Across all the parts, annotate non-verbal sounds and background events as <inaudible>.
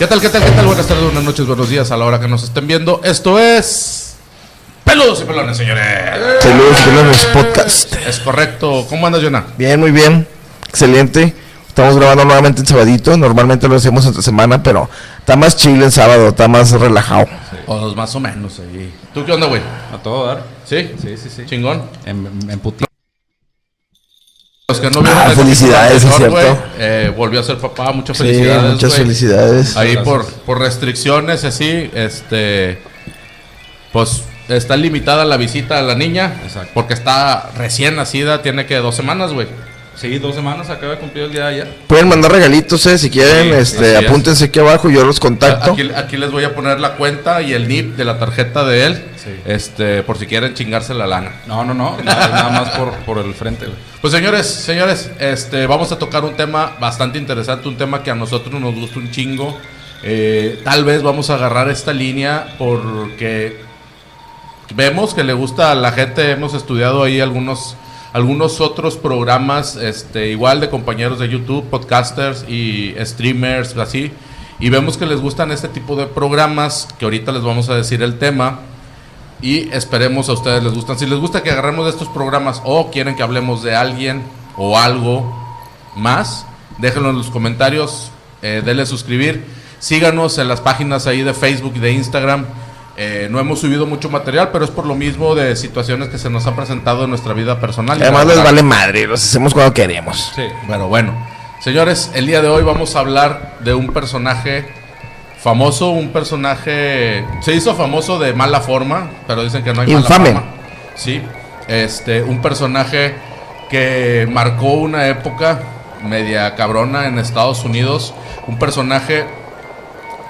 ¿Qué tal, qué tal, qué tal? Buenas tardes, buenas noches, buenos días a la hora que nos estén viendo. Esto es. Peludos y pelones, señores. Saludos, pelones podcast. Es correcto. ¿Cómo andas, Jonah? Bien, muy bien. Excelente. Estamos grabando nuevamente en sabadito. Normalmente lo hacemos entre semana, pero está más chill el sábado, está más relajado. O más o menos ahí. ¿Tú qué onda, güey? A todo dar. ¿Sí? Sí, sí, sí. Chingón. En, en puti- Los que no vieron Ah, el felicidades, es cierto. güey, eh, volvió a ser papá. Muchas Sí, felicidades. muchas güey. felicidades. Ahí Gracias. por, por restricciones así, este, pues está limitada la visita a la niña, Exacto. porque está recién nacida, tiene que dos semanas, güey. Sí, dos semanas, acaba de cumplir el día de ayer. Pueden mandar regalitos, eh, si quieren. Sí, este, apúntense aquí abajo, yo los contacto. Aquí, aquí les voy a poner la cuenta y el NIP de la tarjeta de él, Sí. este, por si quieren chingarse la lana. No, no, no, <laughs> nada, nada más por, por el frente. Pues señores, señores, este, vamos a tocar un tema bastante interesante, un tema que a nosotros nos gusta un chingo. Eh, tal vez vamos a agarrar esta línea porque vemos que le gusta a la gente, hemos estudiado ahí algunos, algunos otros programas, este, igual de compañeros de YouTube, podcasters y streamers, así, y vemos que les gustan este tipo de programas, que ahorita les vamos a decir el tema. Y esperemos a ustedes les gustan. Si les gusta que agarremos de estos programas o quieren que hablemos de alguien o algo más, déjenlo en los comentarios, eh, denle suscribir. Síganos en las páginas ahí de Facebook y de Instagram. Eh, no hemos subido mucho material, pero es por lo mismo de situaciones que se nos han presentado en nuestra vida personal. Y Además, les vale madre, los hacemos cuando queremos. Sí. Pero bueno, señores, el día de hoy vamos a hablar de un personaje famoso, un personaje se hizo famoso de mala forma, pero dicen que no hay Infame. mala fama. Sí, este, un personaje que marcó una época media cabrona en Estados Unidos, un personaje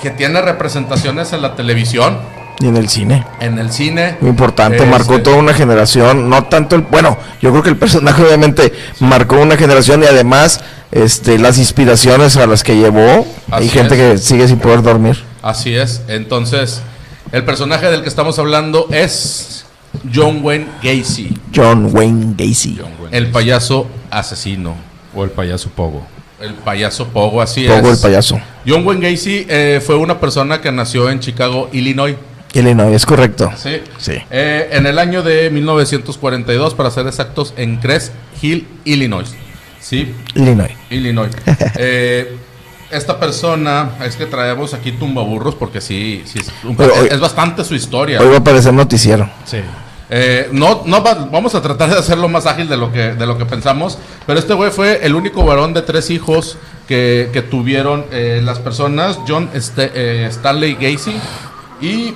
que tiene representaciones en la televisión, Y en el cine. en el cine. Muy importante, Este, marcó toda una generación, no tanto el, bueno, yo creo que el personaje obviamente marcó una generación y además este las inspiraciones a las que llevó, hay Así gente es. que sigue sin poder dormir. Así es. Entonces, el personaje del que estamos hablando es John Wayne Gacy, John Wayne Gacy. John Wayne. el payaso asesino, O el payaso Pogo. el payaso Pogo, así Pogo es. el payaso. John Wayne Gacy eh, fue una persona que nació en Chicago, Illinois. Illinois, es correcto. Sí. Sí. Eh, en el año de 1942, para ser exactos, en Crest Hill, Illinois. Sí, Illinois. Illinois. <laughs> Eh, esta persona, es que traemos aquí tumbaburros porque sí, sí es, un- Pero hoy- es bastante su historia. Hoy va a aparecer noticiero. Sí. Eh, no, no va- vamos a tratar de hacerlo más ágil de lo que, de lo que pensamos. Pero este güey fue el único varón de tres hijos que, que tuvieron eh, las personas: John eh, Stanley Gacy y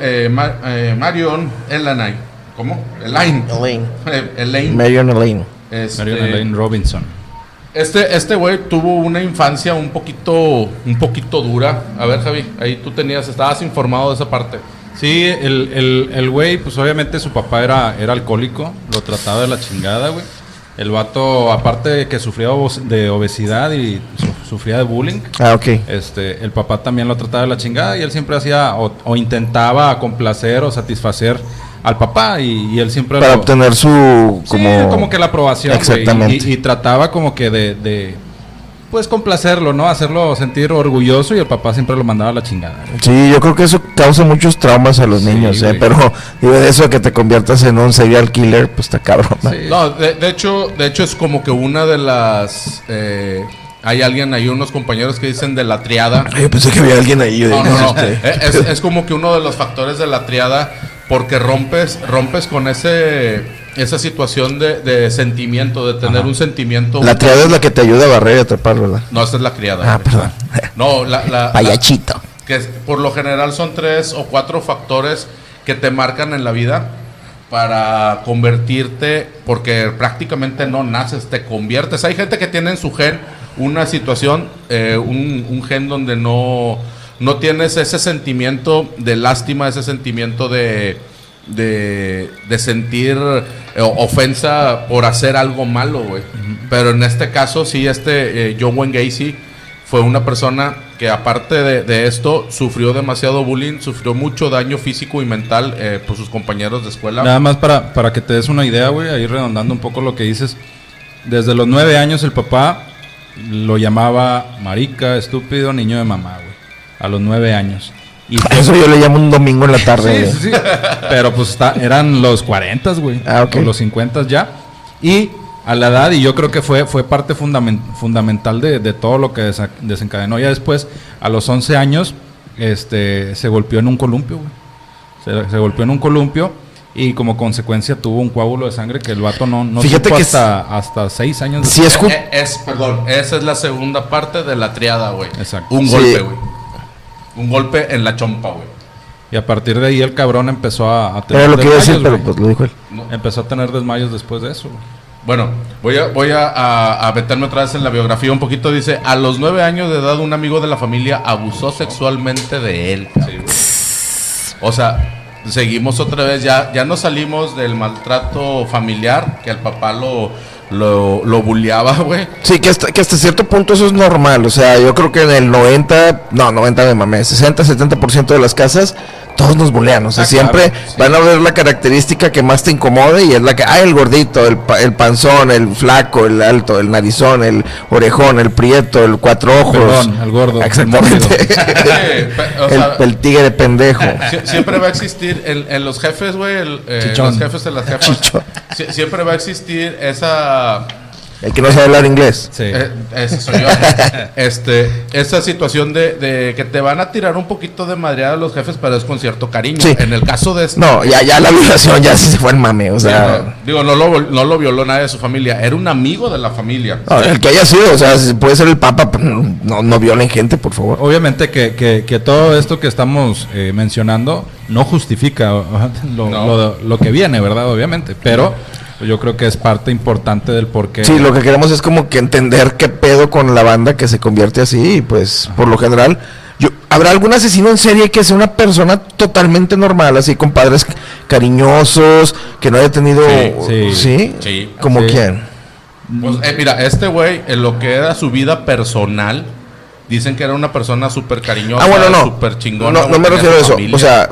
Eh, Ma- eh, Marion Elaine. ¿Cómo? Elaine. Elaine. Eh, Elaine. Marion Elaine. Este, Marion Elaine Robinson. este, este güey tuvo una infancia un poquito, un poquito dura. A ver, Javi, ahí tú tenías, estabas informado de esa parte. Sí, el, el, el güey, pues obviamente su papá era, era alcohólico, lo trataba de la chingada, güey. El vato, aparte de que sufría de obesidad y su- sufría de bullying, Ah, ok. este, el papá también lo trataba de la chingada y él siempre hacía o, o intentaba complacer o satisfacer al papá y, y él siempre Para lo- obtener su Sí, como, como que la aprobación. Exactamente. Y, y- y trataba como que de, de, pues complacerlo, ¿no? Hacerlo sentir orgulloso y el papá siempre lo mandaba a la chingada. Sí, yo creo que eso causa muchos traumas a los Sí, niños, eh, güey. pero digo de eso a que te conviertas en un serial killer, pues está cabrón. ¿no? Sí. No, de, de hecho, de hecho es como que una de las. eh, hay alguien ahí, unos compañeros que dicen de la triada. Ay, yo pensé que había alguien ahí. No, no, no. este, Eh, Es, es como que uno de los factores de la triada, porque rompes, rompes con ese esa situación de, de sentimiento, de tener Ajá. un sentimiento. La triada es la que te ayuda a barrer y atrapar, ¿verdad? No, esta es la criada. Ah, perdón. No, la, la- la- Payachito. que por lo general son tres o cuatro factores que te marcan en la vida para convertirte, porque prácticamente no naces, te conviertes. Hay gente que tiene en su gen una situación, eh, un, un gen donde no, no tienes ese sentimiento de lástima, ese sentimiento de, de, de sentir eh, ofensa por hacer algo malo, güey. Pero en este caso, sí, este eh, John Wayne Gacy fue una persona que aparte de, de esto sufrió demasiado bullying, sufrió mucho daño físico y mental eh, por sus compañeros de escuela. Nada más para, para que te des una idea, güey, ahí redondando un poco lo que dices. Desde los nueve años el papá lo llamaba marica, estúpido, niño de mamá, güey. A los nueve años. Y A <laughs> Eso yo le llamo un domingo en la tarde. Sí, güey. sí, sí. Pero pues está, eran los 40, güey. Ah, ok. O los 50 ya. Y a la edad, y yo creo que fue, fue parte fundamen- fundamental de, de todo lo que desa- desencadenó. Ya después, a los 11 años, este, se golpeó en un columpio, güey. Se, se golpeó en un columpio y como consecuencia tuvo un coágulo de sangre que el vato no, no Fíjate supo que hasta, hasta 6 años Sí, es Eh, es, perdón, esa es la segunda parte de la triada, güey. Exacto. Un golpe, güey. Un golpe en la chompa, güey. Y a partir de ahí el cabrón empezó a, a tener Era lo que iba a decir, desmayos, pero pues lo dijo él. Empezó a tener desmayos después de eso, güey. Bueno, voy a, voy a, a- a meterme otra vez en la biografía un poquito. Dice, a los nueve años de edad un amigo de la familia abusó sexualmente de él. cabrón. O sea, seguimos otra vez, ya, ya no salimos del maltrato familiar, que el papá lo, lo, lo bulleaba, <laughs> güey. Sí, que hasta, que hasta cierto punto eso es normal. O sea, yo creo que en el 90, no, 90 me mamé, 60, 70% de las casas, todos nos bulean. O sea, Ah, siempre claro, sí. van a ver la característica que más te incomode y es la que, ah, el gordito, el, pa- el panzón, el flaco, el alto, el narizón, el orejón, el prieto, el cuatro ojos. Perdón, el gordo, Exactamente. <laughs> Pe- o el, sea, el tigre pendejo. <laughs> Sie- siempre va a existir en, en los jefes, güey, el- eh, los jefes de las jefas. Chichón. Siempre va a existir esa El que no sabe hablar inglés. Sí. Eh, ese soy yo. <laughs> este, esa situación de, de que te van a tirar un poquito de madreada los jefes, pero es con cierto cariño. Sí. En el caso de este, No, ya, ya la violación ya sí se fue en mame. O no, sea, digo, no lo, vol- no lo violó nadie de su familia, era un amigo de la familia. no, el que haya sido, o sea, si puede ser el papa, pero no, no violen gente, por favor. Obviamente que, que- que todo esto que estamos eh, mencionando no justifica o- <laughs> lo, No. lo- lo que viene, ¿verdad? Obviamente. Pero yo creo que es parte importante del por qué. Sí, lo que queremos es como que entender qué pedo con la banda que se convierte así y pues por lo general yo, habrá algún asesino en serie que sea una persona totalmente normal, así con padres cariñosos, que no haya tenido Sí, sí, sí. Sí. como Sí. quién. Pues, eh, mira, este güey, en lo que era su vida personal, dicen que era una persona súper cariñosa, Ah, bueno, no. súper chingona. No, no me refiero a eso, familia. o sea,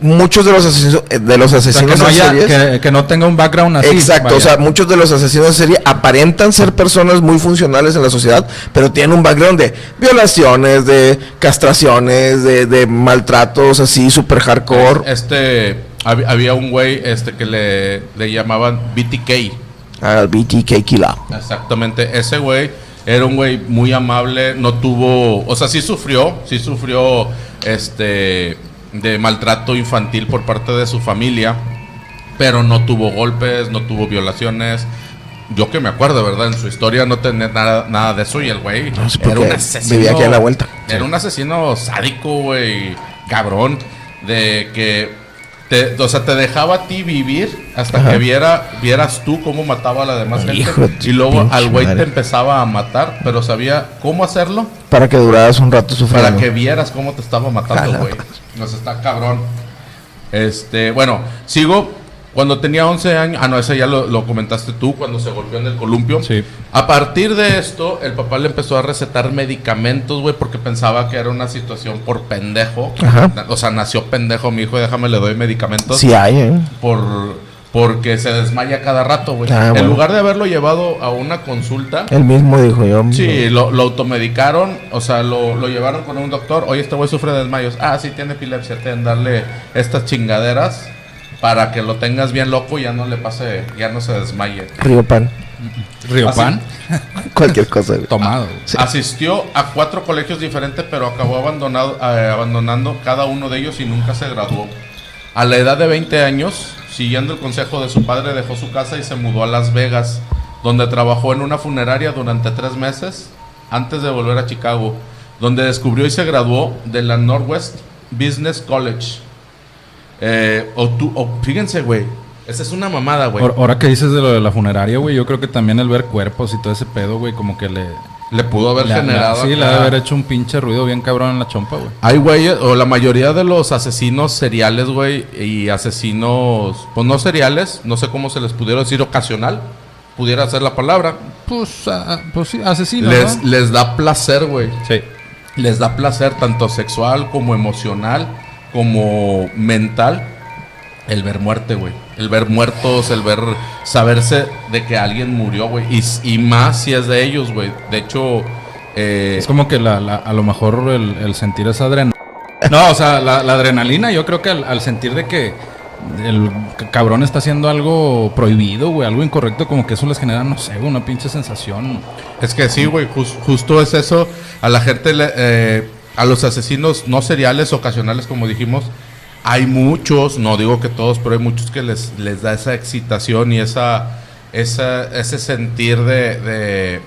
muchos de los asesinos eh, de los O sea, asesinos que, no haya- series que- que no tenga un background así. Exacto, vaya. o sea, muchos de los asesinos en serie aparentan ser personas muy funcionales en la sociedad, pero tienen un background de violaciones, de castraciones, de, de maltratos así super hardcore. Este, hab- había un güey este, que le, le llamaban BTK. Al BTK Killer. Exactamente, ese güey era un güey muy amable, no tuvo, o sea, sí sufrió, sí sufrió este de maltrato infantil por parte de su familia, pero no tuvo golpes, no tuvo violaciones. Yo que me acuerdo, ¿verdad? En su historia no tenía nada, nada de eso y el güey No era un asesino. vivía aquí a la vuelta. Era un asesino sádico, güey, cabrón, de que te, o sea, te dejaba a ti vivir hasta Ajá. que viera, vieras tú cómo mataba a la demás gente. Y luego al güey te empezaba a matar, pero sabía cómo hacerlo Para que duraras un rato sufriendo. para que vieras cómo te estaba matando, güey. Nos está cabrón. Este, bueno, sigo. Cuando tenía 11 años, ah, no, ese ya lo, lo comentaste tú, cuando se golpeó en el columpio. Sí. A partir de esto, el papá le empezó a recetar medicamentos, güey, porque pensaba que era una situación por pendejo. Ajá. O sea, nació pendejo mi hijo, déjame le doy medicamentos. Sí hay, ¿eh? Por, porque se desmaya cada rato, güey. Ah, En bueno. lugar de haberlo llevado a una consulta, Él mismo dijo yo. Sí, lo, lo automedicaron, o sea, lo, lo llevaron con un doctor. Oye, este güey sufre de desmayos. Ah, sí, tiene epilepsia. Ten, darle estas chingaderas para que lo tengas bien loco y ya no le pase, ya no se desmaye. Río Pan. <laughs> Río Así- Pan, <laughs> Cualquier cosa. güey. tomado. Sí. Asistió a cuatro colegios diferentes, pero acabó abandonado, eh, abandonando cada uno de ellos y nunca se graduó. A la edad de 20 años, siguiendo el consejo de su padre, dejó su casa y se mudó a Las Vegas, donde trabajó en una funeraria durante tres meses antes de volver a Chicago, donde descubrió y se graduó de la Northwest Business College. Eh, o tú- o- fíjense, güey, esa es una mamada, güey. Ahora- que dices de lo de la funeraria, güey, yo creo que también el ver cuerpos y todo ese pedo, güey, como que le... Le pudo haber generado. sí, le haber hecho un pinche ruido bien cabrón en la chompa, güey. Hay güeyes, o la mayoría de los asesinos seriales, güey, y asesinos, pues no seriales, no sé cómo se les pudiera decir ocasional, pudiera ser la palabra, Pues, ah, pues sí, asesino, les, ¿no? les da placer, güey. Sí. Les da placer tanto sexual como emocional, como mental, el ver muerte, güey. El ver muertos, el ver saberse de que alguien murió, güey. Y, y más si es de ellos, güey. De hecho, eh, Es como que la, la- a lo mejor el, el sentir esa adrenalina. No, o sea, la, la adrenalina, yo creo que al, al sentir de que el cabrón está haciendo algo prohibido, güey, algo incorrecto, como que eso les genera, no sé, una pinche sensación. Es que sí, güey, jus- justo es eso. A la gente, le- eh, a los asesinos no seriales, ocasionales, como dijimos, hay muchos, no digo que todos, pero hay muchos que les, les da esa excitación y esa, esa ese sentir de, de,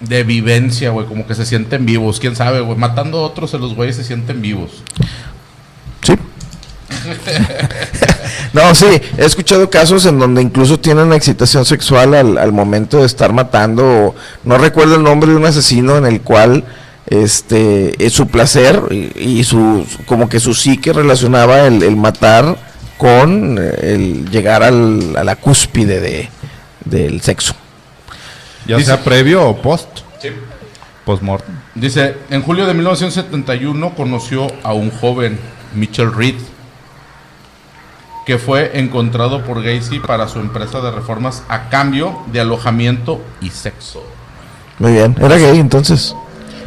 de vivencia, güey, como que se sienten vivos. Quién sabe, güey, matando a otros, los güeyes se sienten vivos. Sí. no, sí, he escuchado casos en donde incluso tienen excitación sexual al, al momento de estar matando. o- no recuerdo el nombre de un asesino en el cual este es su placer y, y su como que su psique relacionaba el, el matar con eh, el llegar al- a la cúspide de, del sexo. Ya Dice- sea previo o post. Post-mortem. Dice, en julio de 1971 conoció a un joven, Mitchell Reed, que fue encontrado por Gacy para su empresa de reformas a cambio de alojamiento y sexo. Muy bien, era gay entonces.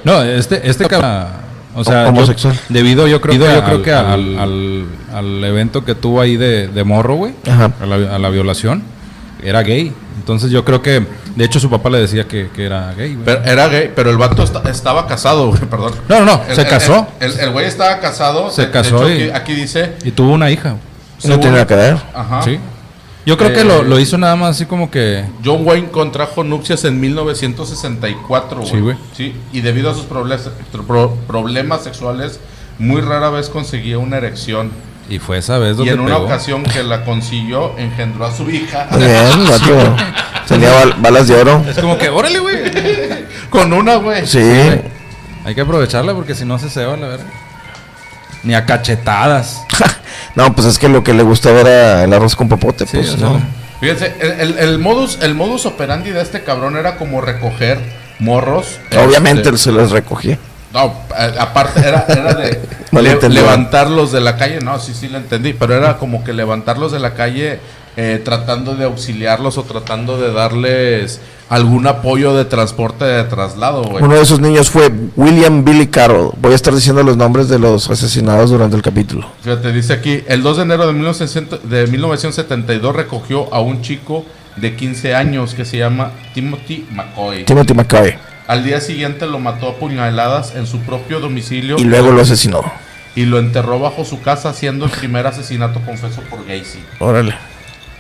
No, este, este cabrón, o sea, yo- Homosexual. debido yo creo, Debido yo al- creo que al, al- evento que tuvo ahí de, de morro, güey, Ajá. a la, a la violación, era gay. Entonces yo creo que, de hecho su papá le decía que, que era gay, güey. Pero era gay, pero el vato esta- estaba casado, güey, perdón. No, no, no, El- se casó. El el güey estaba casado. Se de- de casó hecho, y- aquí, aquí dice... Y tuvo una hija. No tiene nada que ver. Ajá. Sí. Yo creo que Eh, lo, lo hizo nada más así como que... John Wayne contrajo nupcias en 1964, güey. Sí, güey. Sí, y debido a sus problemas, pro- problemas sexuales, muy rara vez conseguía una erección. Y fue esa vez Y donde en una pegó. ocasión que la consiguió, engendró a su hija. Bien, vato. Tenía bal- balas de oro. Es como que, órale, güey. <laughs> Con una, güey. Sí. Hay que aprovecharla porque si no se ceba la verga. Ni a cachetadas. <laughs> No, pues es que lo que le gustaba era el arroz con popote, Sí, pues, ¿no? Fíjense, el, el- modus, el modus operandi de este cabrón era como recoger morros. Obviamente Este, se los recogía. No, aparte era, era de <laughs> le- levantarlos de la calle. No, sí, sí lo entendí. Pero era como que levantarlos de la calle eh, tratando de auxiliarlos o tratando de darles algún apoyo de transporte de traslado, güey. Uno de esos niños fue William Billy Carroll. Voy a estar diciendo los nombres de los asesinados durante el capítulo. Fíjate, dice aquí, el 2 de enero de, 1900 de 1972 recogió a un chico de 15 años que se llama Timothy McCoy. Timothy McCoy. Al día siguiente lo mató a puñaladas en su propio domicilio Y luego lo asesinó. y lo enterró bajo su casa, siendo el primer asesinato confeso por Gacy. Órale.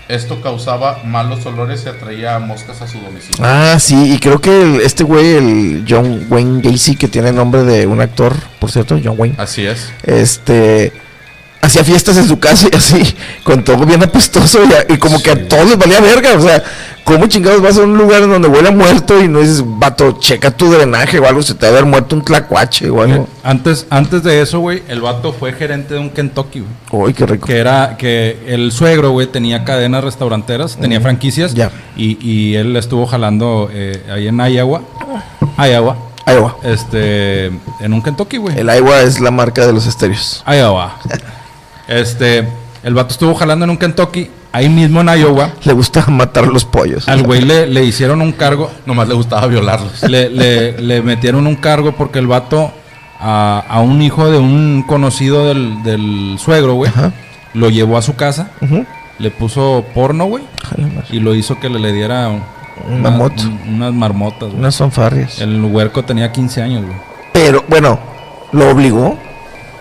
Esto causaba malos olores y atraía a moscas a su domicilio. Ah, sí, y creo que el- este güey, el John Wayne Gacy, que tiene nombre de un actor, por cierto, John Wayne, Así es. este, hacía fiestas en su casa y así, con todo bien apestoso y, como que a todos les valía verga, o sea, ¿cómo chingados vas a un lugar donde huele a muerto y no dices, vato, checa tu drenaje o algo, se te va a haber muerto un tlacuache o algo? Antes, antes de eso, güey, el vato fue gerente de un Kentucky, güey. Uy, qué rico. Que era que el suegro, güey, tenía cadenas restauranteras, tenía franquicias. Ya. Y, y él estuvo jalando eh, ahí en Iowa. Iowa. Iowa. Este, en un Kentucky, güey. El Iowa es la marca de los estéreos. Iowa. <laughs> Este, el vato estuvo jalando en un Kentucky, ahí mismo en Iowa. Le gusta matar los pollos. Al güey le, le hicieron un cargo, Nomás le gustaba violarlos. le, le- le metieron un cargo porque el vato a, a un hijo de un conocido del, del suegro, güey, Ajá. lo llevó a su casa, Ujú. le puso porno, güey, y lo hizo que le, le diera un- Un una- un- unas marmotas, güey. Unas fanfarrias. El huerco tenía 15 años, güey. Pero, bueno, ¿lo obligó?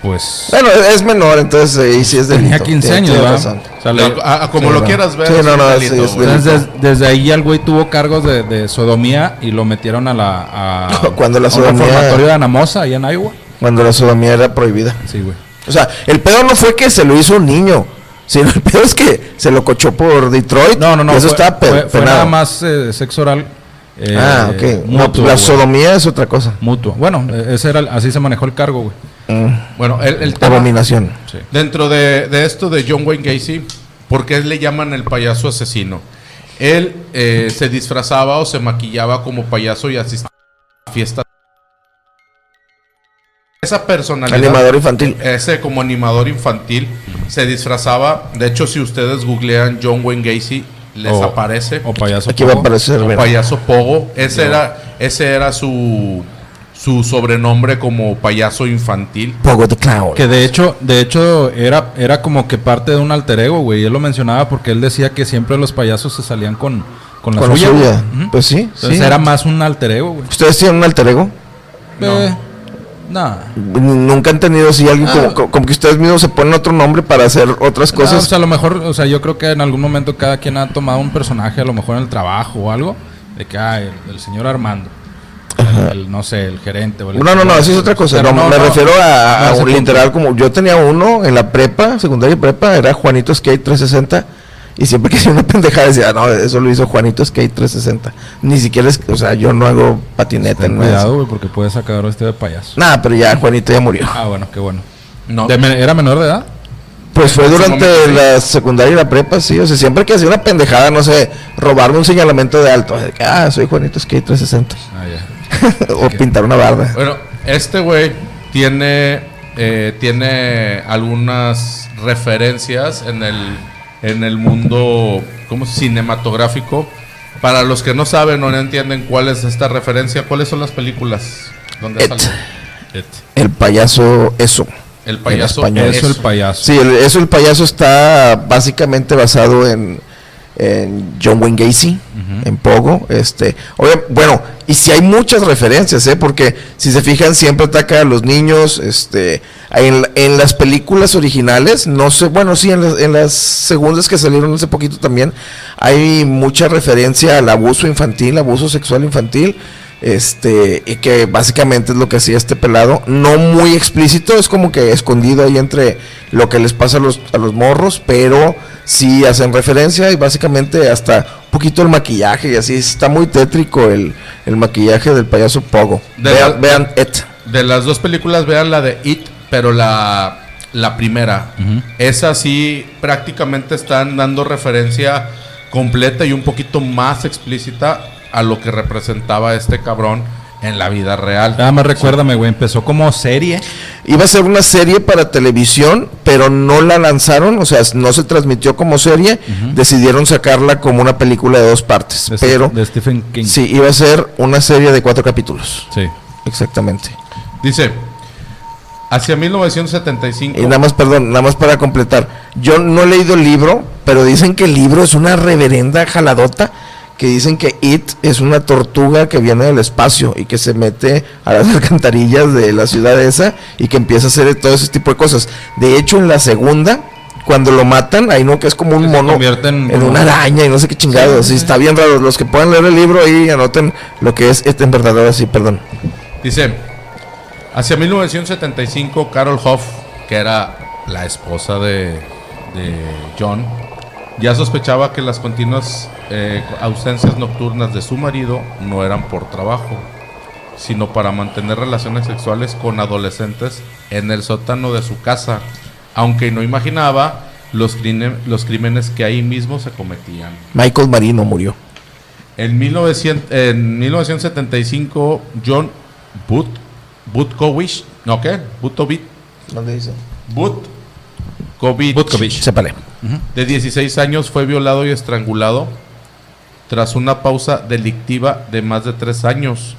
Pues Bueno, es menor, entonces ahí sí es delito. tenía 15 Tiene- años, tiene ¿verdad? razón. O sea, le- A- a- como Sí, lo quieras ver. Sí, no, un no, delito, sí, es güey. delito. Entonces, des- desde ahí ya el güey tuvo cargos de, de sodomía y lo metieron a la. A, <laughs> Cuando la a un sodomía- reformatorio de Anamosa, allá en Iowa. Cuando la sodomía era prohibida. Sí, güey. O sea, el pedo no fue que se lo hizo un niño, sino el pedo es que se lo cochó por Detroit. No, no, no. y eso fue, está pe- fue- fue nada más eh, sexo oral. Eh, ah, ok. Mutuo. la sodomía es otra cosa. Mutuo. Bueno, eh, ese era, el- así se manejó el cargo, güey. Mm, Bueno, el, el tema- abominación. Sí. Dentro de, de esto de John Wayne Gacy, ¿por qué le llaman el payaso asesino? Él eh, se disfrazaba o se maquillaba como payaso y asistía a fiestas esa personalidad. Animador infantil. Ese como animador infantil se disfrazaba. De hecho, si ustedes googlean John Wayne Gacy, les O- aparece. O payaso. Aquí va a Pogo. aparecer. O payaso Pogo. Ese era, ese era su, su sobrenombre como payaso infantil. Pogo the Clown. Que de hecho, de hecho era, era como que parte de un alter ego, güey. Él lo mencionaba porque él decía que siempre los payasos se salían con, con la Con suya. Pues sí, Entonces sí. era más un alter ego, güey. ¿Ustedes tienen un alter ego? No. Eh, nah. Nunca han tenido así alguien Ah. como, como- que ustedes mismos se ponen otro nombre para hacer otras No, cosas. o sea, a lo mejor, o sea, yo creo que en algún momento cada quien ha tomado un personaje, a lo mejor en el trabajo o algo, de que, ah, el, el señor Armando. El, el, no sé, el gerente. o el- no, no, no, eso es otra cosa. No, no, me no, refiero a, no a un punto. literal como yo tenía uno en la prepa, secundaria y prepa, era Juanito Skate 360 y siempre <laughs> que hacía una pendejada decía, no, eso lo hizo Juanito Skate 360. Ni siquiera es, o sea, yo no hago patineta, Ten no cuidado, güey, porque puedes sacar este de payaso. Nada, pero ya Juanito ya murió. Ah, bueno, qué bueno. No. De men- ¿Era menor de edad? Pues fue durante momento, sí. la secundaria y la prepa, sí. O sea, siempre que hacía una pendejada, no sé, robarme un señalamiento de alto. de que, ah, soy Juanito Skate 360. Ah, ya. <laughs> o pintar una barda. Bueno, este güey tiene, eh, tiene algunas referencias en el, en el mundo como cinematográfico. Para los que no saben o no entienden cuál es esta referencia, ¿cuáles son las películas donde It. sale El payaso, eso. el payaso? Eso, el payaso. Sí, el- eso el payaso está básicamente basado en, en John Wayne Gacy, en Pogo. Este, bueno, y si hay muchas referencias, ¿eh? porque si se fijan, siempre ataca a los niños. Este, en, en las películas originales, no sé, bueno, sí, en las, en las segundas que salieron hace poquito también, hay mucha referencia al abuso infantil, abuso sexual infantil. Este, y que básicamente es lo que hacía este pelado, no muy explícito, es como que escondido ahí entre lo que les pasa a los, a los morros, pero sí hacen referencia y básicamente hasta un poquito el maquillaje y así, está muy tétrico el, el maquillaje del payaso Pogo. De vean, la- vean It. De las dos películas, vean la de It, pero la, la primera. Esa sí prácticamente están dando referencia completa y un poquito más explícita a lo que representaba este cabrón en la vida real. Nada más recuérdame, güey, empezó como serie. Iba a ser una serie para televisión, pero no la lanzaron, o sea, no se transmitió como serie, decidieron sacarla como una película de dos partes, De, pero de Stephen King. sí, iba a ser una serie de cuatro capítulos, Sí. exactamente. Dice, hacia 1975... Y nada más, perdón, nada más para completar. Yo no he leído el libro, pero dicen que el libro es una reverenda jaladota. Que dicen que It es una tortuga que viene del espacio y que se mete a las <laughs> alcantarillas de la ciudad esa y que empieza a hacer todo ese tipo de cosas. De hecho, en la segunda, cuando lo matan, ahí no que es como un mono en en una araña y no sé qué chingados. Sí, Sí, sí. está bien raro. Los que puedan leer el libro ahí anoten lo que es It en verdad. Ahora sí, perdón. Dice, hacia 1975, Carol Hoff, que era la esposa de, de John, ya sospechaba que las continuas eh, ausencias nocturnas de su marido no eran por trabajo, sino para mantener relaciones sexuales con adolescentes en el sótano de su casa, aunque no imaginaba los, crímenes que ahí mismo se cometían. Michael Marino murió. En, 1900 en 1975, John But, Butkovich, ¿no qué? Butovich, ¿Dónde dice? Butkovich, Butkovich. De 16 años, fue violado y estrangulado tras una pausa delictiva de más de 3 años.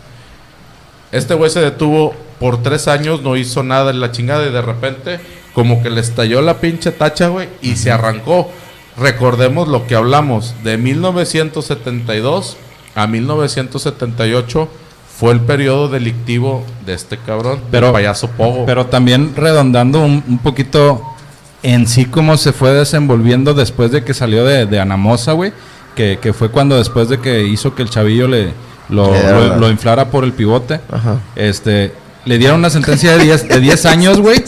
Este güey se detuvo por 3 años, no hizo nada en la chingada y de repente como que le estalló la pinche tacha, güey, y se arrancó. Recordemos lo que hablamos, de 1972 a 1978 fue el periodo delictivo de este cabrón, Pero- payaso Pogo. Pero también redondando un, un poquito en sí cómo se fue desenvolviendo después de que salió de, de Anamosa, güey. Que, que fue cuando después de que hizo que el chavillo le lo, lo- inflara por el pivote. Ajá. Este, le dieron una sentencia de 10, de 10 años, güey.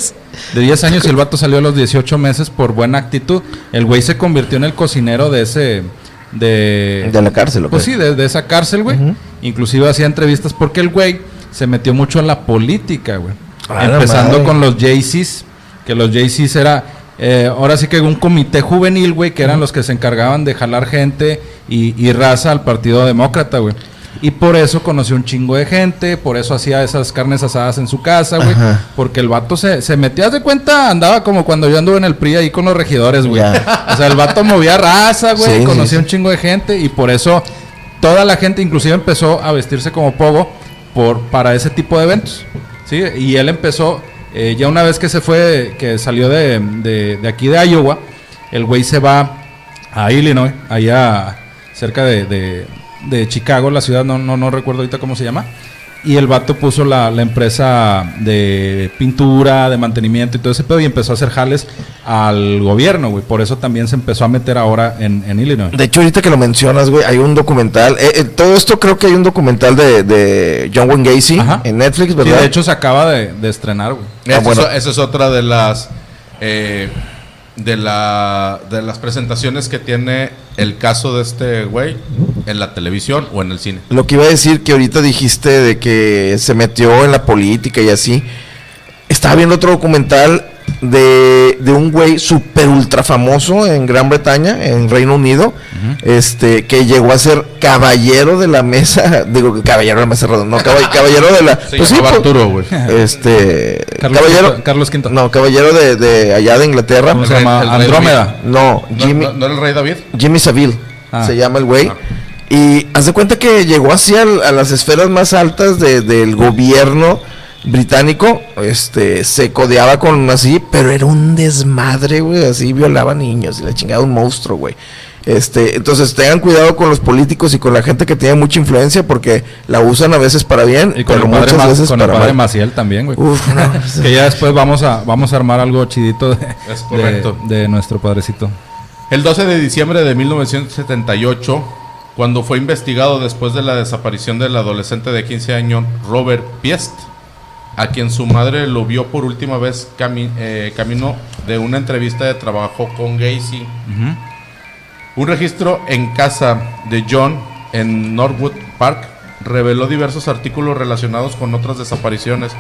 De 10 años y el vato salió a los 18 meses por buena actitud. El güey se convirtió en el cocinero de ese... De, De la cárcel, ¿o Pues sí, de, de esa cárcel, güey. Ujú. Inclusive hacía entrevistas porque el güey se metió mucho en la política, güey. Empezando con los Jaycees, que los Jaycees era... eh, ahora sí que un comité juvenil, güey, que eran los que se encargaban de jalar gente y, y raza al Partido Demócrata, güey. Y por eso conoció un chingo de gente, por eso hacía esas carnes asadas en su casa, güey. Porque el vato se, se metía de cuenta, andaba como cuando yo anduve en el PRI ahí con los regidores, güey. O sea, el vato movía raza, güey, Sí, conocía sí, un chingo de gente y por eso toda la gente inclusive empezó a vestirse como pogo por, para ese tipo de eventos. ¿sí? Y él empezó, eh, ya una vez que se fue, que salió de, aquí de Iowa, el güey se va a Illinois, allá cerca de, de- de Chicago, la ciudad, no, no, no recuerdo ahorita cómo se llama. Y el vato puso la, la empresa de pintura, de mantenimiento y todo ese pedo y empezó a hacer jales al gobierno, güey. Por eso también se empezó a meter ahora en, en Illinois. De hecho, ahorita que lo mencionas, güey, hay un documental. eh, eh, todo esto creo que hay un documental de, de John Wayne Gacy Ajá. en Netflix, Sí, ¿verdad? de hecho se acaba de, de estrenar, güey. Ah, Esa, bueno. es, esa es otra de las eh, de la de las presentaciones que tiene el caso de este güey en la televisión o en el cine. Lo que iba a decir que ahorita dijiste de que se metió en la política y así. Estaba viendo otro documental de, de un güey súper ultra famoso en Gran Bretaña, en Reino Unido, este, que llegó a ser caballero de la mesa, <laughs> digo, caballero de la mesa redonda, no, caball- <laughs> caballero de la... Se pues sí, pues, Arturo, güey. Este, <laughs> Carlos caballero, V, Carlos V. no, caballero de, de allá de Inglaterra. ¿Cómo se llama? el Andrómeda. No, ¿No, Jimmy, no- no era el rey David? Jimmy Savile Ah. se llama el güey. Ah. Y haz de cuenta que llegó así al- a, las esferas más altas de- del gobierno británico. Este, se codeaba con así, pero era un desmadre, güey. Así violaba niños y la chingada, un monstruo, güey. Este, entonces tengan cuidado con los políticos y con la gente que tiene mucha influencia porque la usan a veces para bien Y con pero el padre, muchas veces con el para padre mal. Maciel también, güey. Uf, no. <laughs> Que ya después vamos a, vamos a armar algo chidito de, Es correcto. de, de nuestro padrecito. El 12 de diciembre de 1978, cuando fue investigado después de la desaparición del adolescente de 15 años Robert Piest, a quien su madre lo vio por última vez cami- eh, camino de una entrevista de trabajo con Gacy. Un registro en casa de John en Norwood Park reveló diversos artículos relacionados con otras desapariciones.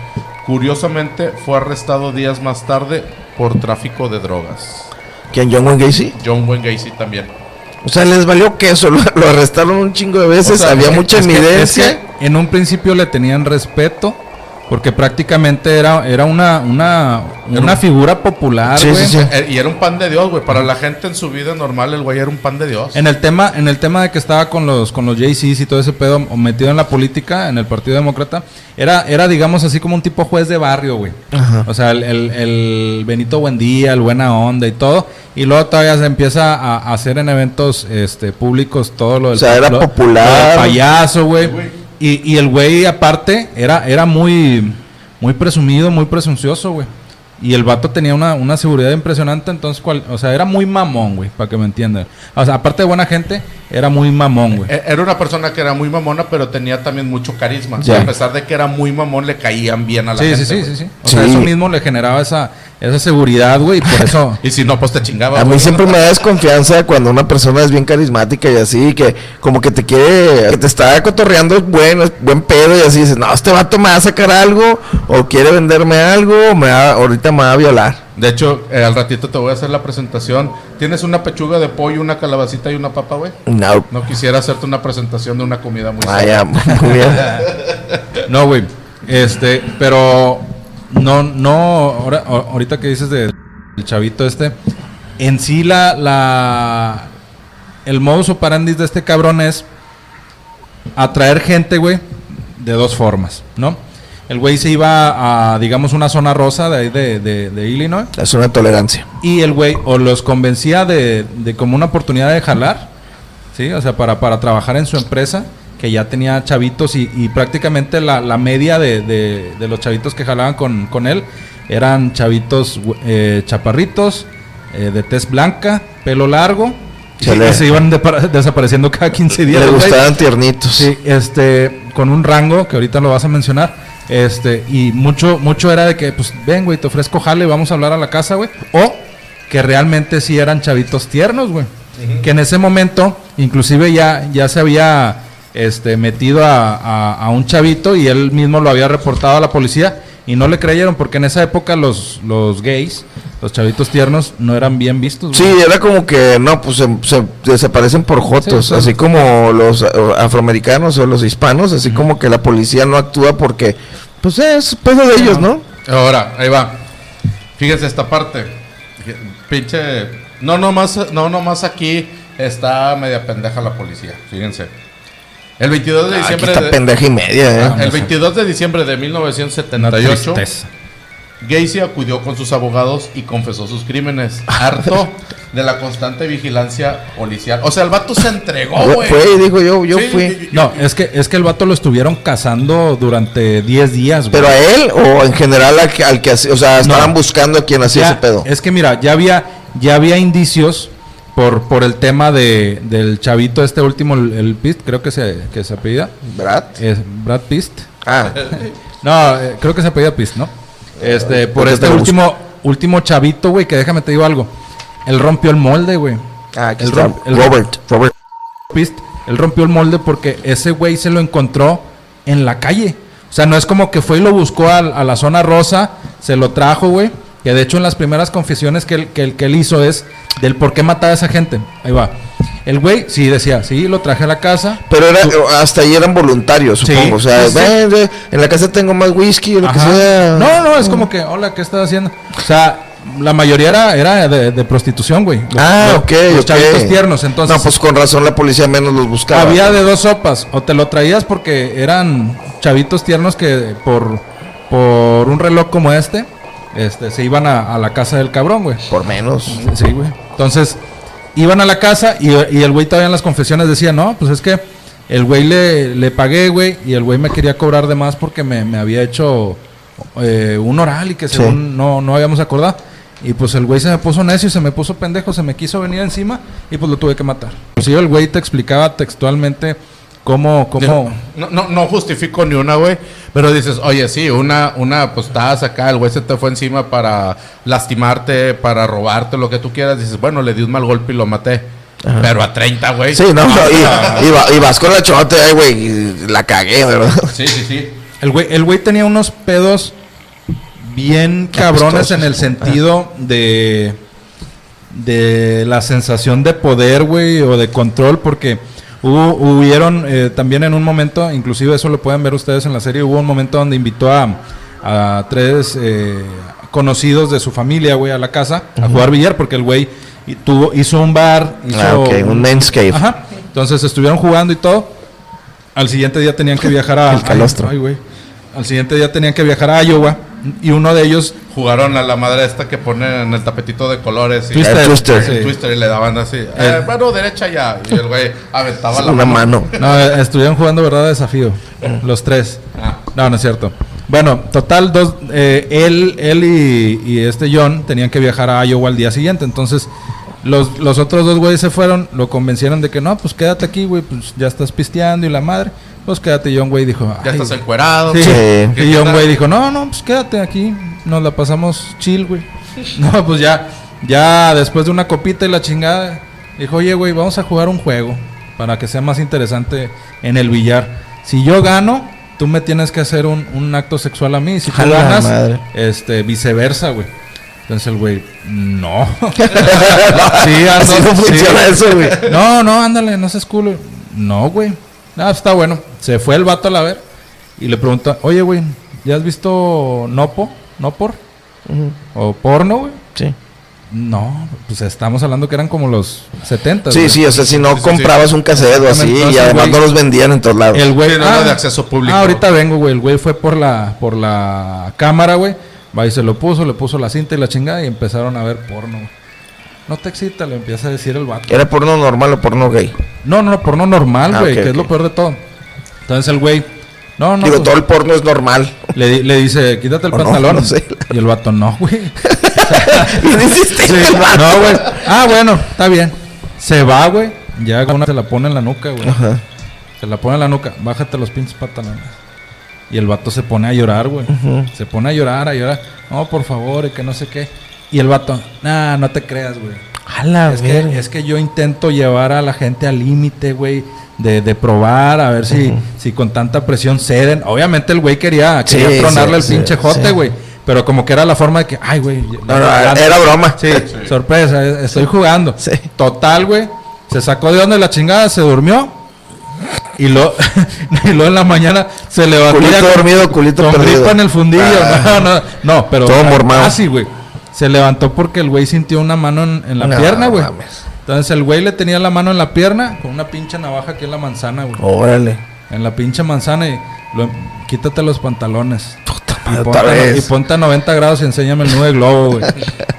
Curiosamente, fue arrestado días más tarde por tráfico de drogas. ¿Quién, John Wayne Gacy? John Wayne Gacy también. O sea, les valió queso, lo, lo arrestaron un chingo de veces, O sea, había es- mucha evidencia. es que en un principio le tenían respeto porque prácticamente era, era una, una, una figura popular, Sí, güey. sí, sí. Eh, Y era un pan de Dios, güey. Para la gente en su vida normal, el güey era un pan de Dios. En el tema, en el tema de que estaba con los, con los JCs y todo ese pedo metido en la política, en el Partido Demócrata, era, era digamos así como un tipo juez de barrio, güey. Ajá. O sea, el, el- el Benito Buendía, el Buena Onda y todo. Y luego todavía se empieza a, a hacer en eventos este, públicos todo lo del O sea, era lo- popular. lo del payaso, güey. güey. Y, y el güey, aparte, era, era muy, muy presumido, muy presuncioso, güey. Y el vato tenía una, una seguridad impresionante, entonces, cual- o sea, era muy mamón, güey, para que me entiendan. O sea, aparte de buena gente, era muy mamón, güey. Eh, Era una persona que era muy mamona, pero tenía también mucho carisma. Ya. Y a pesar de que era muy mamón, le caían bien a la Sí, gente. sí, sí, sí, sí. O sea, Sí. eso mismo le generaba esa, esa seguridad, güey, y por eso... <laughs> Y si no, pues te chingaba. A mí siempre me da desconfianza cuando una persona es bien carismática y así, que como que te quiere, que te está cotorreando es bueno, es buen pedo y así dices, no, este vato me va a sacar algo, o quiere venderme algo, o me va, ahorita me va a violar. De hecho, eh, al ratito te voy a hacer la presentación. ¿Tienes una pechuga de pollo, una calabacita y una papa, güey? No, No quisiera hacerte una presentación de una comida muy vaya, muy bien. <laughs> No, güey. Este, pero no, no, ahora, ahorita que dices de- del chavito este, en sí la, la, el modus operandi de este cabrón es atraer gente, güey, de dos formas, ¿no? El güey se iba a, digamos, una zona rosa de ahí de, de, de Illinois Es una tolerancia. y el güey o los convencía de, de como una oportunidad de jalar, ¿sí? O sea, para, para trabajar en su empresa, que ya tenía chavitos y, y prácticamente la, la media de, de- de los chavitos que jalaban con, con él eran chavitos eh, chaparritos, eh, de tez blanca, pelo largo, Se le- se iban desapareciendo cada 15 días. Le gustaban tiernitos. Sí, este, con un rango que ahorita lo vas a mencionar. Este, y mucho, mucho era de que, pues, ven, güey, te ofrezco jale, vamos a hablar a la casa, güey. O que realmente sí eran chavitos tiernos, güey. Que en ese momento, inclusive ya, ya se había este, metido a, a- a un chavito y él mismo lo había reportado a la policía y no le creyeron porque en esa época los, los gays los chavitos tiernos no eran bien vistos. Sí, era como que, no, pues se, se desaparecen por jotos, Sí, así como los eh, afroamericanos o los hispanos, así como que la policía no actúa porque, pues es pedo de ellos, ¿no? Ahora, ahí va. Fíjense esta parte. Pinche. No nomás, no nomás aquí está media pendeja la policía. Fíjense. El 22 de Aquí diciembre está de, pendeja y media, ¿eh? el 22 de diciembre de Una 1978 tristeza. Gacy acudió con sus abogados y confesó sus crímenes, harto <laughs> de la constante vigilancia policial. O sea, el vato se entregó, güey. Fue y dijo yo, yo Sí, fui. No, es que, es que el vato lo estuvieron cazando durante 10 días, güey. ¿Pero a él o en general al que, al que o sea, estaban buscando a quien hacía Ya, ese pedo? Es que mira, ya había, ya había indicios por, por el tema de, del chavito este último, el, el Pist, creo que se, que se apellida. ¿Brad? Es Brad Pist. Ah, <laughs> No, eh, creo que se apellida Pist, ¿no? Este, por este último, último chavito, güey, que déjame te digo algo. Él rompió el molde, güey. ah, aquí El Robert, Robert. Pist, él rompió el molde porque ese güey se lo encontró en la calle. O sea, no es como que fue y lo buscó al- a, la zona rosa, se lo trajo, güey. Que de hecho en las primeras confesiones que él, que, él- que él hizo es del por qué mataba a esa gente. Ahí va. El güey sí decía, sí, lo traje a la casa. Pero era, hasta ahí eran voluntarios, Sí, supongo. o sea, sí, sí. "Ven, ven, en la casa tengo más whisky o lo que sea. No, no, es como que, hola, ¿qué estás haciendo? O sea, la mayoría era, era de, de prostitución, güey. Ah, los- ok, Los ok. chavitos tiernos, entonces. No, pues con razón la policía menos los buscaba. Había de dos sopas. O te lo traías porque eran chavitos tiernos que por, por un reloj como este, este se iban a, a la casa del cabrón, güey. Por menos. Sí, güey. Entonces, iban a la casa y, y el güey todavía en las confesiones decía, no, pues es que el güey le, le pagué, güey, y el güey me quería cobrar de más porque me, me había hecho eh, un oral y que Sí. según no, no habíamos acordado. Y pues el güey se me puso necio y se me puso pendejo, se me quiso venir encima y pues lo tuve que matar. Inclusive el güey te explicaba textualmente cómo, cómo... No, no, no justifico ni una, güey. Pero dices, oye, sí, una, una, pues estabas acá, el güey se te fue encima para lastimarte, para robarte, lo que tú quieras. Dices, bueno, le di un mal golpe y lo maté. Pero a 30, güey. Sí, no, y, y va- y vas con la chote, ay, güey, y la cagué, ¿verdad? Sí, sí, sí. El güey, el güey tenía unos pedos bien cabrones en el sentido de de la sensación de poder, güey, o de control, porque hubo, hubieron eh, también en un momento, inclusive eso lo pueden ver ustedes en la serie, hubo un momento donde invitó a, a tres eh, conocidos de su familia, güey, a la casa a jugar billar, porque el güey tuvo, hizo un bar, hizo Ah, ok, un men's cave. Ajá. Entonces estuvieron jugando y todo. Al siguiente día tenían que viajar a. <laughs> El calostro. Ay, güey. Al siguiente día tenían que viajar a Iowa. Y uno de ellos. Jugaron a la madre esta que pone en el tapetito de colores. Y Twister. El twister. el Sí. twister y le daban así. Eh, Eh. mano derecha ya. Y el güey aventaba la Una mano. No, estuvieron jugando verdad desafío. Los tres. Ah. No, no es cierto. Bueno, total, dos, eh, él, él y, y este John tenían que viajar a Iowa al día siguiente. Entonces, los, los otros dos güeyes se fueron, lo convencieron de que no, pues quédate aquí, güey, pues ya estás pisteando y la madre. Pues quédate, y John, güey, dijo. Ya "Ay, estás encuerado. Sí. Sí. ¿Qué Y John, güey, dijo, no, no, pues quédate aquí, nos la pasamos chill, güey. <laughs> No, pues ya, ya después de una copita y la chingada, dijo, oye, güey, vamos a jugar un juego para que sea más interesante en el billar. Si yo gano, tú me tienes que hacer un, un acto sexual a mí. Si tú ganas, madre. este, viceversa, güey. Entonces el güey, no. <laughs> sí, ando- Así no sí. funciona eso, güey. No, no, ándale, no seas culo. No, güey. Ah, está bueno. Se fue el vato a la ver y le pregunta, oye, güey, ¿ya has visto Nopo? ¿Nopor? ¿O porno, güey? Sí. No, pues estamos hablando que eran como los 70. Sí, sí, o sea, si no Sí, sí, sí. comprabas un cassette o así, Entonces, y además güey, no los vendían en todos lados. El güey Sí, no era de acceso público. Ah, ahorita vengo, güey. El güey fue por la por la cámara, güey. Va y se lo puso, le puso la cinta y la chingada y empezaron a ver porno. güey. No te excita, le empieza a decir el vato. ¿Era porno normal o porno gay? No, no, porno normal, Ah, güey, ok, que es lo peor de todo. Entonces el güey, no, no, Digo, pues, todo el porno es normal. le, le dice, quítate el no, pantalón. no sé. Y el vato, no, güey. <laughs> <laughs> Vato. no, güey. Ah, bueno, está bien. Se va, güey. Ya una se la pone en la nuca, güey. Ajá. Se la pone en la nuca. Bájate los pinches pantalones. Y el vato se pone a llorar, güey. Se pone a llorar, a llorar. No, por favor, y que no sé qué. Y el vato, nah, no te creas, güey. A la Es que, es que yo intento llevar a la gente al límite, güey. De, de probar, a ver si, si con tanta presión ceden. Obviamente el güey quería, quería Sí, tronarle sí, el sí, pinche jote, güey. Pero como que era la forma de que, ay, güey. No, no, era broma. Sí, sorpresa, eh, estoy jugando. Sí. Total, güey. Se sacó de onda la chingada, se durmió. Y luego, <laughs> y luego en la mañana se levantó. Culito ya dormido, culito con perdido. en el fundillo. Ah. <laughs> No, no, no, pero. Todo mormado. Así, güey. Se levantó porque el güey sintió una mano en, en la No, pierna, güey. Entonces el güey le tenía la mano en la pierna con una pinche navaja aquí en la manzana, güey. Órale. En la pinche manzana y lo- quítate los pantalones. Puta Y madre, ponte, otra a, y ponte a 90 grados y enséñame el nudo de globo, güey. <laughs>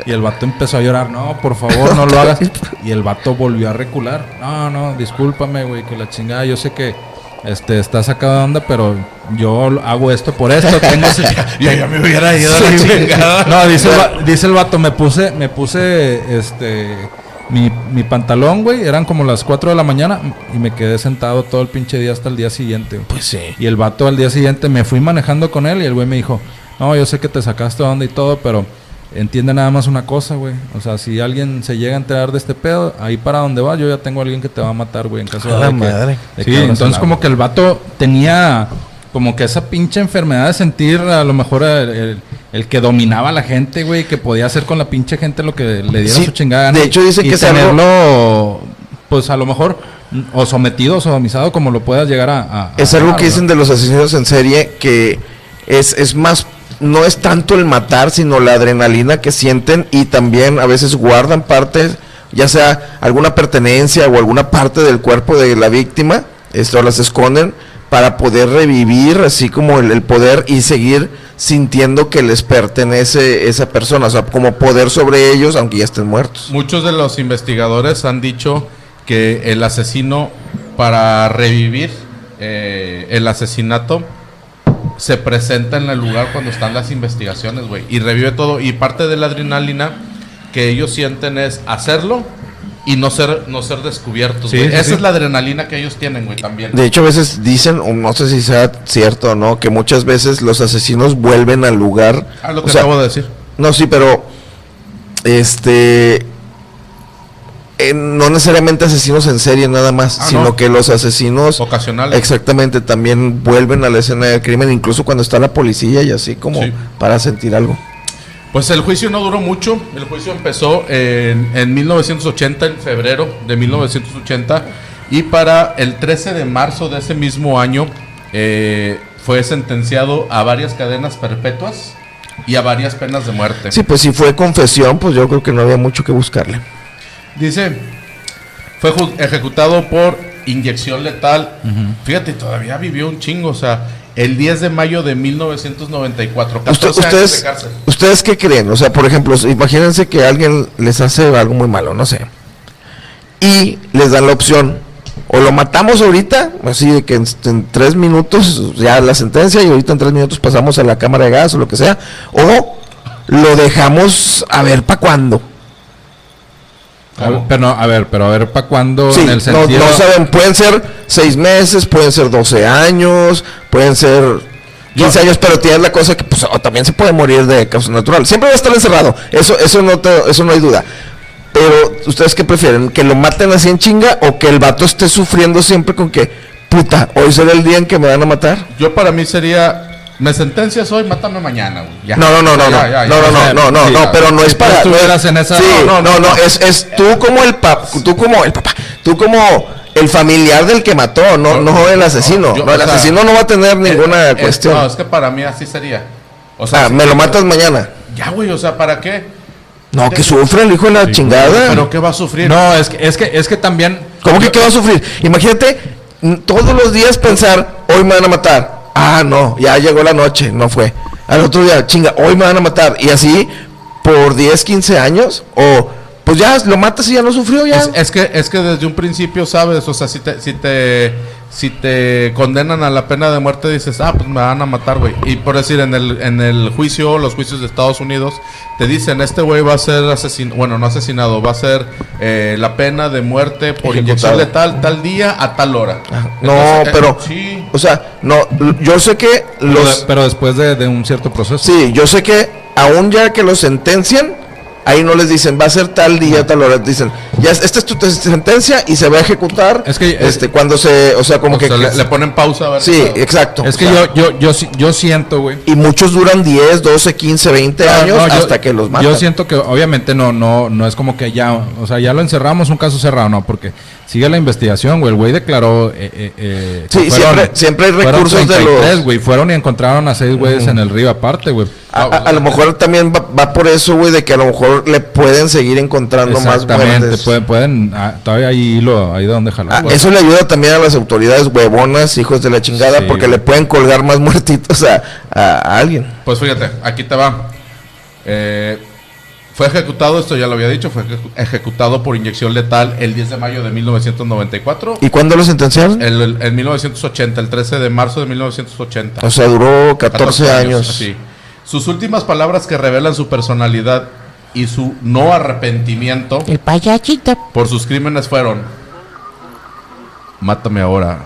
Y el vato empezó a llorar. No, por favor, no lo hagas. <laughs> Y el vato volvió a recular. No, no, discúlpame, güey, que la chingada. Yo sé que este está sacado de onda, pero yo hago esto por esto. Tengo <laughs> ese- Yo ya me hubiera ido a la chingada. No, dice el, dice el vato, me puse, me puse, este, mi, mi pantalón, güey, eran como las 4 de la mañana y me quedé sentado todo el pinche día hasta el día siguiente. güey. Pues sí. Y el vato al día siguiente me fui manejando con él y el güey me dijo, no, yo sé que te sacaste de onda y todo, pero entiende nada más una cosa, güey. O sea, si alguien se llega a enterar de este pedo, ahí para donde va, yo ya tengo a alguien que te va a matar, güey, en caso A de la que- madre. de Sí, entonces como que el vato tenía como que esa pinche enfermedad de sentir a lo mejor el, el- el que dominaba a la gente, güey, que podía hacer con la pinche gente lo que le diera Sí, su chingada. gana de hecho dicen y que tenerlo, pues a lo mejor, o sometido o sodomizado como lo puedas llegar a... a- Es a algo que ¿no? dicen de los asesinos en serie que es, es más, no es tanto el matar, sino la adrenalina que sienten y también a veces guardan partes, ya sea alguna pertenencia o alguna parte del cuerpo de la víctima, esto las esconden para poder revivir, así como el, el poder y seguir sintiendo que les pertenece esa persona, o sea, como poder sobre ellos aunque ya estén muertos. Muchos de los investigadores han dicho que el asesino, para revivir eh, el asesinato, se presenta en el lugar cuando están las investigaciones, güey. Y revive todo. Y parte de la adrenalina que ellos sienten es hacerlo y no ser, no ser descubiertos, Sí, güey. sí, Esa sí. es la adrenalina que ellos tienen, güey, también. De hecho, a veces dicen, o no sé si sea cierto o no, que muchas veces los asesinos vuelven al lugar. Ah, lo o que sea, acabo de decir. No, sí, pero este eh, no necesariamente asesinos en serie nada más, Ah, sino no. que los asesinos Ocasionales. exactamente también vuelven a la escena del crimen, incluso cuando está la policía y así como Sí. para sentir algo. Pues el juicio no duró mucho. El juicio empezó en, en 1980, en febrero de 1980. Y para el 13 de marzo de ese mismo año eh, fue sentenciado a varias cadenas perpetuas y a varias penas de muerte. Sí, pues si fue confesión, pues yo creo que no había mucho que buscarle. Dice, fue ejecutado por inyección letal. Fíjate, todavía vivió un chingo. O sea, el 10 de mayo de 1994. 14 Usted- años de ustedes, cárcel. ¿Ustedes qué creen? O sea, por ejemplo, imagínense que alguien les hace algo muy malo, no sé. Y les dan la opción. O lo matamos ahorita, así de que en, en tres minutos ya la sentencia y ahorita en tres minutos pasamos a la cámara de gas o lo que sea. O lo dejamos a ver para cuándo. Pero no, a ver, pero a ver, ¿para cuándo? Sí, en el no, sentido... no saben, pueden ser seis meses, pueden ser 12 años, pueden ser 15 años, pero tienes la cosa que pues, o también se puede morir de causa natural. Siempre va a estar encerrado, eso, eso, no, te- eso no hay duda. Pero, ¿ustedes qué prefieren? ¿Que lo maten así en chinga o que el vato esté sufriendo siempre con que, puta, hoy será el día en que me van a matar? Yo para mí sería, me sentencias hoy, mátame mañana, güey. Ya. No, no, no, no, Ya, no, ya, ya, no, no, no, no, no, Sí, no, pero no es para. estuvieras en esa- Sí, no, no, no, no, no. es, es tú como el pap, tú como el papá, tú como el familiar del que mató, no, No, no el asesino. no, yo- No, el sea, asesino no va a tener ninguna Eh, eh, cuestión. no, es que para mí así sería. O ah, si- me lo matas mañana. Ya, güey, o sea, ¿para qué? No, que sufre el hijo de la chingada. Pero ¿qué va a sufrir? No, es que, es que, es que también... ¿Cómo que qué va a sufrir? Imagínate todos los días pensar, hoy me van a matar. Ah, no, ya llegó la noche, no fue. Al otro día, chinga, hoy me van a matar. Y así por 10, 15 años. O pues ya lo matas y ya no sufrió ya. Es, que es que desde un principio sabes, o sea, si te si te si te condenan a la pena de muerte dices, "Ah, pues me van a matar, güey." Y por decir en el en el juicio, los juicios de Estados Unidos te dicen, "Este güey va a ser asesinado, bueno, no asesinado, va a ser eh, la pena de muerte por Ejecutado. inyección letal tal día a tal hora." No, Entonces, eh, pero, sí. o sea, no, yo sé que los, pero después de, de un cierto proceso. sí, yo sé que aún ya que los sentencian, ahí no les dicen, va a ser tal día, tal hora. Dicen, ya, esta es tu te- sentencia y se va a ejecutar. Es que, eh, este, cuando se, o sea, como O que. sea, le, le ponen pausa a ver. sí, exacto. Es que sea, yo, yo, yo, yo siento, güey. Y muchos duran 10, 12, 15, 20 No, años no, yo- hasta que los matan. Yo siento que obviamente no, no, no es como que ya, o sea, ya lo encerramos, un caso cerrado, no, porque sigue la investigación, güey. El güey declaró. Eh, eh, eh, Sí, siempre- siempre hay recursos de 33, los- güey. Fueron y encontraron a seis güeyes en el río aparte, güey. A, a- a lo mejor también va, va por eso, güey, de que a lo mejor le pueden seguir encontrando más muertes. pueden, pueden, ah, todavía hay hilo ahí de donde jalar. Ah, eso le ayuda también a las autoridades huevonas, hijos de la chingada, Sí, porque güey. le pueden colgar más <laughs> muertitos a, a- alguien. Pues fíjate, aquí te va. Eh, fue ejecutado, esto ya lo había dicho, fue ejecu- ejecutado por inyección letal el 10 de mayo de 1994. ¿Y cuándo lo sentenciaron? El, el- en 1980, el 13 de marzo de 1980. O sea, duró 14, años. así. Sus últimas palabras que revelan su personalidad y su no arrepentimiento El payachito. por sus crímenes fueron: Mátame ahora.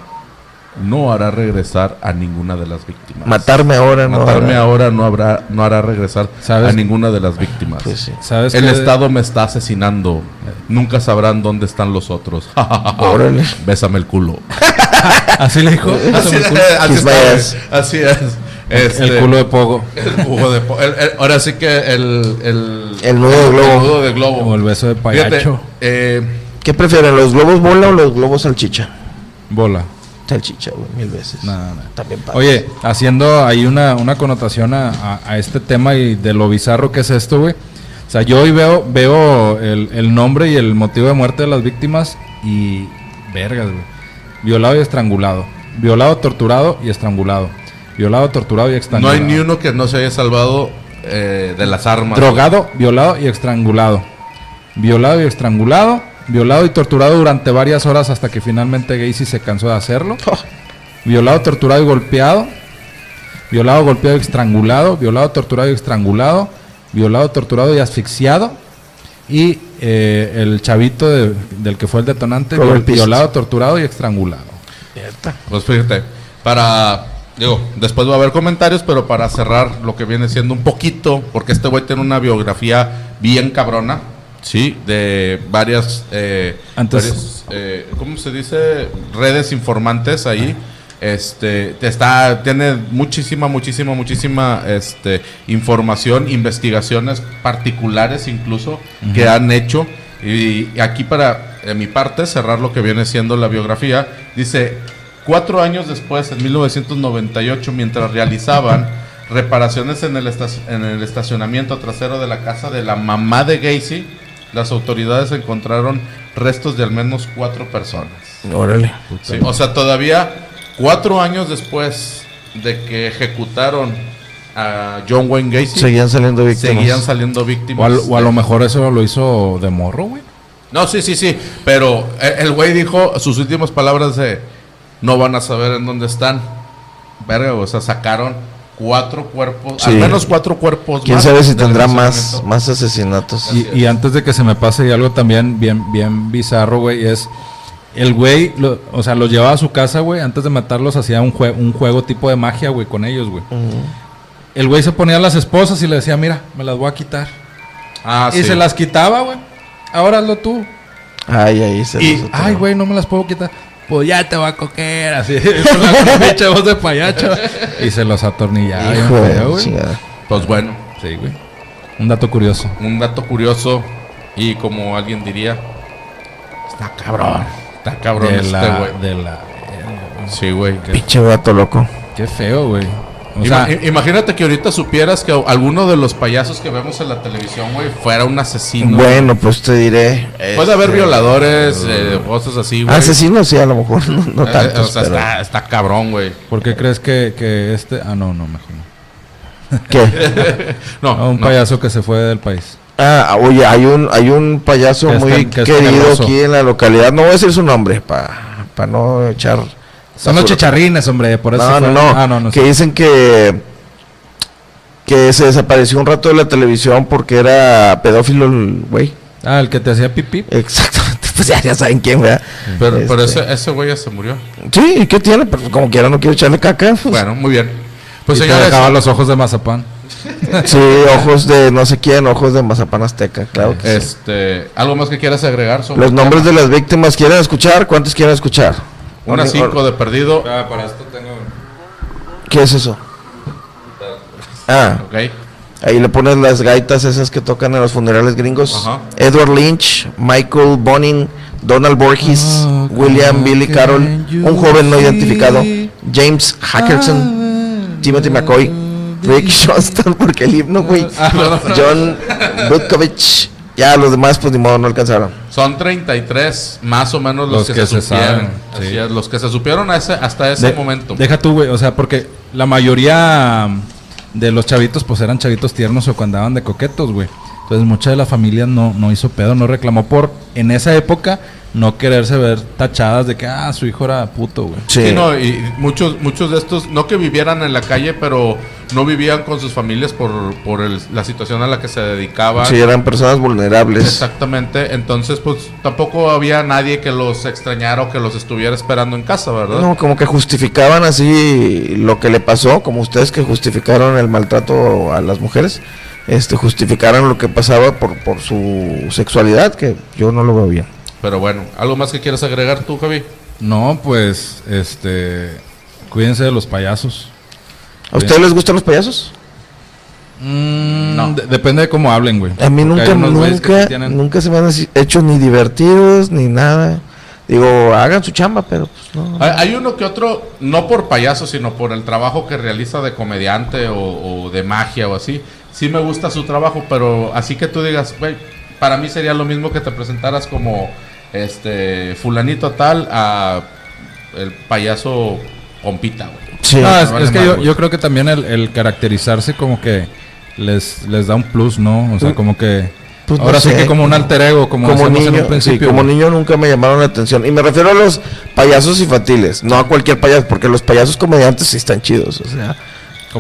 No hará regresar a ninguna de las víctimas. Matarme ahora, ¿no? Matarme ahora no habrá, no hará regresar ¿Sabes? a ninguna de las víctimas. Pues sí. ¿Sabes El? Estado me está asesinando. Nunca sabrán dónde están los otros. <laughs> Órale. Bésame el culo. <laughs> Así le dijo. <laughs> así, está, güey. Así es. Este, El culo de pogo. el culo de po- el- el- ahora sí que el, el, El nudo de globo. el nudo de globo. O el beso de Fíjate, payacho. eh, ¿Qué prefieren, los globos bola o los globos salchicha? Bola. Salchicha, güey, mil veces. No, no. También padre. Oye, haciendo ahí una, una connotación a, a- a este tema y de lo bizarro que es esto, güey. O sea, yo hoy veo, veo el, el nombre y el motivo de muerte de las víctimas y vergas, güey. Violado y estrangulado. Violado, torturado y estrangulado. Violado, torturado y no estrangulado. hay ni uno que no se haya salvado eh, de las armas. Drogado, violado y estrangulado. Violado y estrangulado. Violado y torturado durante varias horas hasta que finalmente Gacy se cansó de hacerlo. <laughs> Violado, torturado y golpeado. Violado, golpeado y estrangulado. Violado, torturado y estrangulado. Violado, torturado y asfixiado. Y eh, el chavito de- del que fue el detonante. Robert viol- Pist. violado, torturado y estrangulado. Pues fíjate, para. Digo, después va a haber comentarios, pero para cerrar lo que viene siendo un poquito, porque este güey tiene una biografía bien cabrona, sí, de varias. Eh, Antes- varias, eh, ¿Cómo se dice? Redes informantes ahí. Este, te está, tiene muchísima, muchísima, muchísima este, información, investigaciones particulares incluso que han hecho. Y, y aquí para, de mi parte, cerrar lo que viene siendo la biografía, dice, cuatro años después, en 1998, mientras realizaban reparaciones en el, en el estacionamiento trasero de la casa de la mamá de Gacy, las autoridades encontraron restos de al menos cuatro personas. Órale. Sí, o sea, todavía cuatro años después de que ejecutaron a John Wayne Gacy, Seguían saliendo víctimas. seguían saliendo víctimas. O, a lo mejor eso lo hizo de morro, güey. No, sí, sí, sí. Pero eh, el güey dijo sus últimas palabras de no van a saber en dónde están. Verga, o sea, sacaron cuatro cuerpos, Sí. al menos cuatro cuerpos. ¿Quién más sabe si tendrá más, más asesinatos? Y, y antes de que se me pase y algo también bien, bien bizarro, güey, es el güey, lo- o sea, los llevaba a su casa, güey, antes de matarlos hacía un, jue- un juego tipo de magia, güey, con ellos, güey. El güey se ponía a las esposas y le decía, mira, me las voy a quitar. Ah, y sí. se las quitaba, güey. Ahora hazlo tú. Ay, ahí se Y- Ay, güey, no me las puedo quitar. Pues ya te va a coger, así, <laughs> con la pinche voz de payacho. Y se los atornillaba, Hijo güey. Pues bueno, Sí, güey. Un dato curioso. un dato curioso y como alguien diría, está cabrón. Está cabrón De este la, güey. de la... Sí, güey. Pinche gato loco. Qué feo, güey. O sea, i- imagínate que ahorita supieras que alguno de los payasos que vemos en la televisión, güey, fuera un asesino. Bueno, pues te diré. Puede haber este, violadores, eh, cosas así, güey. Asesinos, sí, a lo mejor. No, no Eh, o sea, pero- está, está cabrón, güey. ¿por qué crees que, que este... Ah, no, no, mejor no. ¿Qué? <laughs> No, un no. payaso que se fue del país. Ah, oye, hay un, hay un payaso Que muy que querido aquí en la localidad. No voy a decir su nombre para no echar. Son los chicharrines, hombre, por eso No, no, fue- no. Ah, no, no que dicen que que se desapareció un rato de la televisión porque era pedófilo el güey. Ah, el que te hacía pipí. Exactamente. <laughs> Pues ya, ya saben quién, ¿verdad? Pero, pero Este, ese, ese güey ya se murió. Sí, ¿y qué tiene? Pero como quiera no quiero echarle caca. pues. Bueno, muy bien. Pues y te señores, dejaba los ojos de mazapán. <laughs> Sí, ojos de no sé quién, ojos de Mazapán Azteca, claro que sí. Este, ¿algo más que quieras agregar sobre Los nombres tema? de las víctimas, ¿quieren escuchar? ¿Cuántos quieren escuchar? Una Or- 5 de perdido. Ah, para esto tengo. ¿Qué es eso? Ah, Ok. ahí le ponen las gaitas esas que tocan en los funerales gringos. Ajá. Edward Lynch, Michael Bonin, Donald Borges, Oh, William Billy Carroll, un joven no identificado, James Ah. Hackerson, Timothy McCoy, Rick <laughs> Johnston, <laughs> porque el himno, güey, John Butkovich, ya los demás pues ni modo no alcanzaron. Son 33 más o menos los, Los que, que se, se supieron. saben, Así sí. es, los que se supieron a ese- hasta ese De- momento. Deja tú, güey, o sea, porque la mayoría de los chavitos, pues eran chavitos tiernos o cuando andaban de coquetos, güey. Entonces, mucha de la familia no, no hizo pedo, no reclamó por, en esa época, no quererse ver tachadas de que, ah, su hijo era puto, güey. Sí, Sí, no, y muchos, muchos de estos, no que vivieran en la calle, pero no vivían con sus familias por, por el- la situación a la que se dedicaban. sí, eran personas vulnerables. Exactamente, entonces pues tampoco había nadie que los extrañara o que los estuviera esperando en casa, ¿verdad? No, como que justificaban así lo que le pasó, como ustedes que justificaron el maltrato a las mujeres, este justificaron lo que pasaba por, por su sexualidad, que yo no lo veo bien. Pero bueno, ¿algo más que quieras agregar tú, Javi? No, pues, este, cuídense de los payasos. ¿A ustedes les gustan los payasos? no. depende de cómo hablen, güey. A mí Porque nunca, nunca, tienen- nunca se me han hecho ni divertidos ni nada. Digo, hagan su chamba, pero pues no. Hay, hay uno que otro, no por payaso, sino por el trabajo que realiza de comediante o, o de magia o así. Sí me gusta su trabajo, pero así que tú digas, güey, para mí sería lo mismo que te presentaras como este fulanito tal a el payaso compita, güey. Sí. No, es, es que yo, yo creo que también el, el caracterizarse como que les, les da un plus, ¿no? O sea, como que... Pues no ahora sí sé. que como un alter ego, como, como decíamos en niño, un principio. sí, como niño nunca me llamaron la atención. Y me refiero a los payasos infantiles, no a cualquier payaso, porque los payasos comediantes sí están chidos. O sea,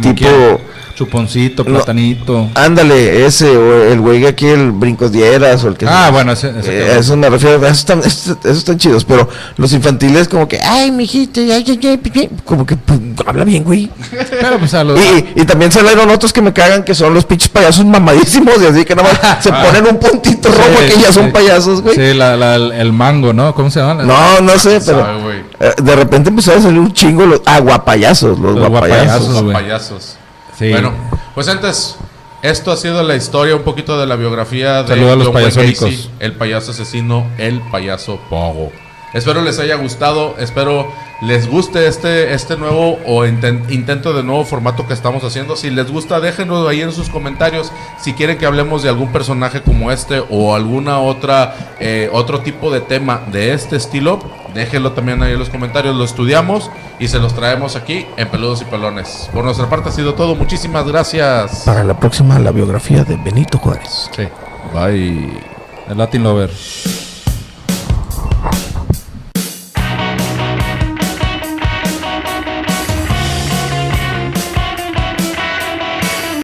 Como tipo. Chuponcito, No. platanito. ándale, ese, o el güey que aquí, el Brincos Dieras, o el que. Ah, bueno, ese... ese Eh, eso me refiero, esos están, esos, esos están chidos, pero los infantiles como que, ay, mijito, ay, ay, ay, ay", como que pues, habla bien, güey. Pero pues a los... Y, y también salieron otros que me cagan, que son los pinches payasos mamadísimos, y así que nada más <laughs> se ponen un puntito rojo Sí, que ya son sí. payasos, güey. Sí, la, la- el- mango, ¿no? ¿Cómo se llama? No, no sé, pero de repente empezaron a salir un chingo los aguapayasos, los, Los guapayasos. guapayasos. Los. Sí. Bueno, pues antes, esto ha sido la historia, un poquito de la biografía de Saludos a los John Wayne payasónicos. Gacy, el payaso asesino, el payaso Pogo. Espero les haya gustado, espero les guste este, este nuevo o inten- intento de nuevo formato que estamos haciendo. Si les gusta, déjenos ahí en sus comentarios si quieren que hablemos de algún personaje como este o alguna otra eh, otro tipo de tema de este estilo. Déjenlo también ahí en los comentarios, lo estudiamos y se los traemos aquí en Peludos y Pelones. Por nuestra parte ha sido todo, muchísimas gracias. Para la próxima, la biografía de Benito Juárez. Sí. Bye. El Latin Lover.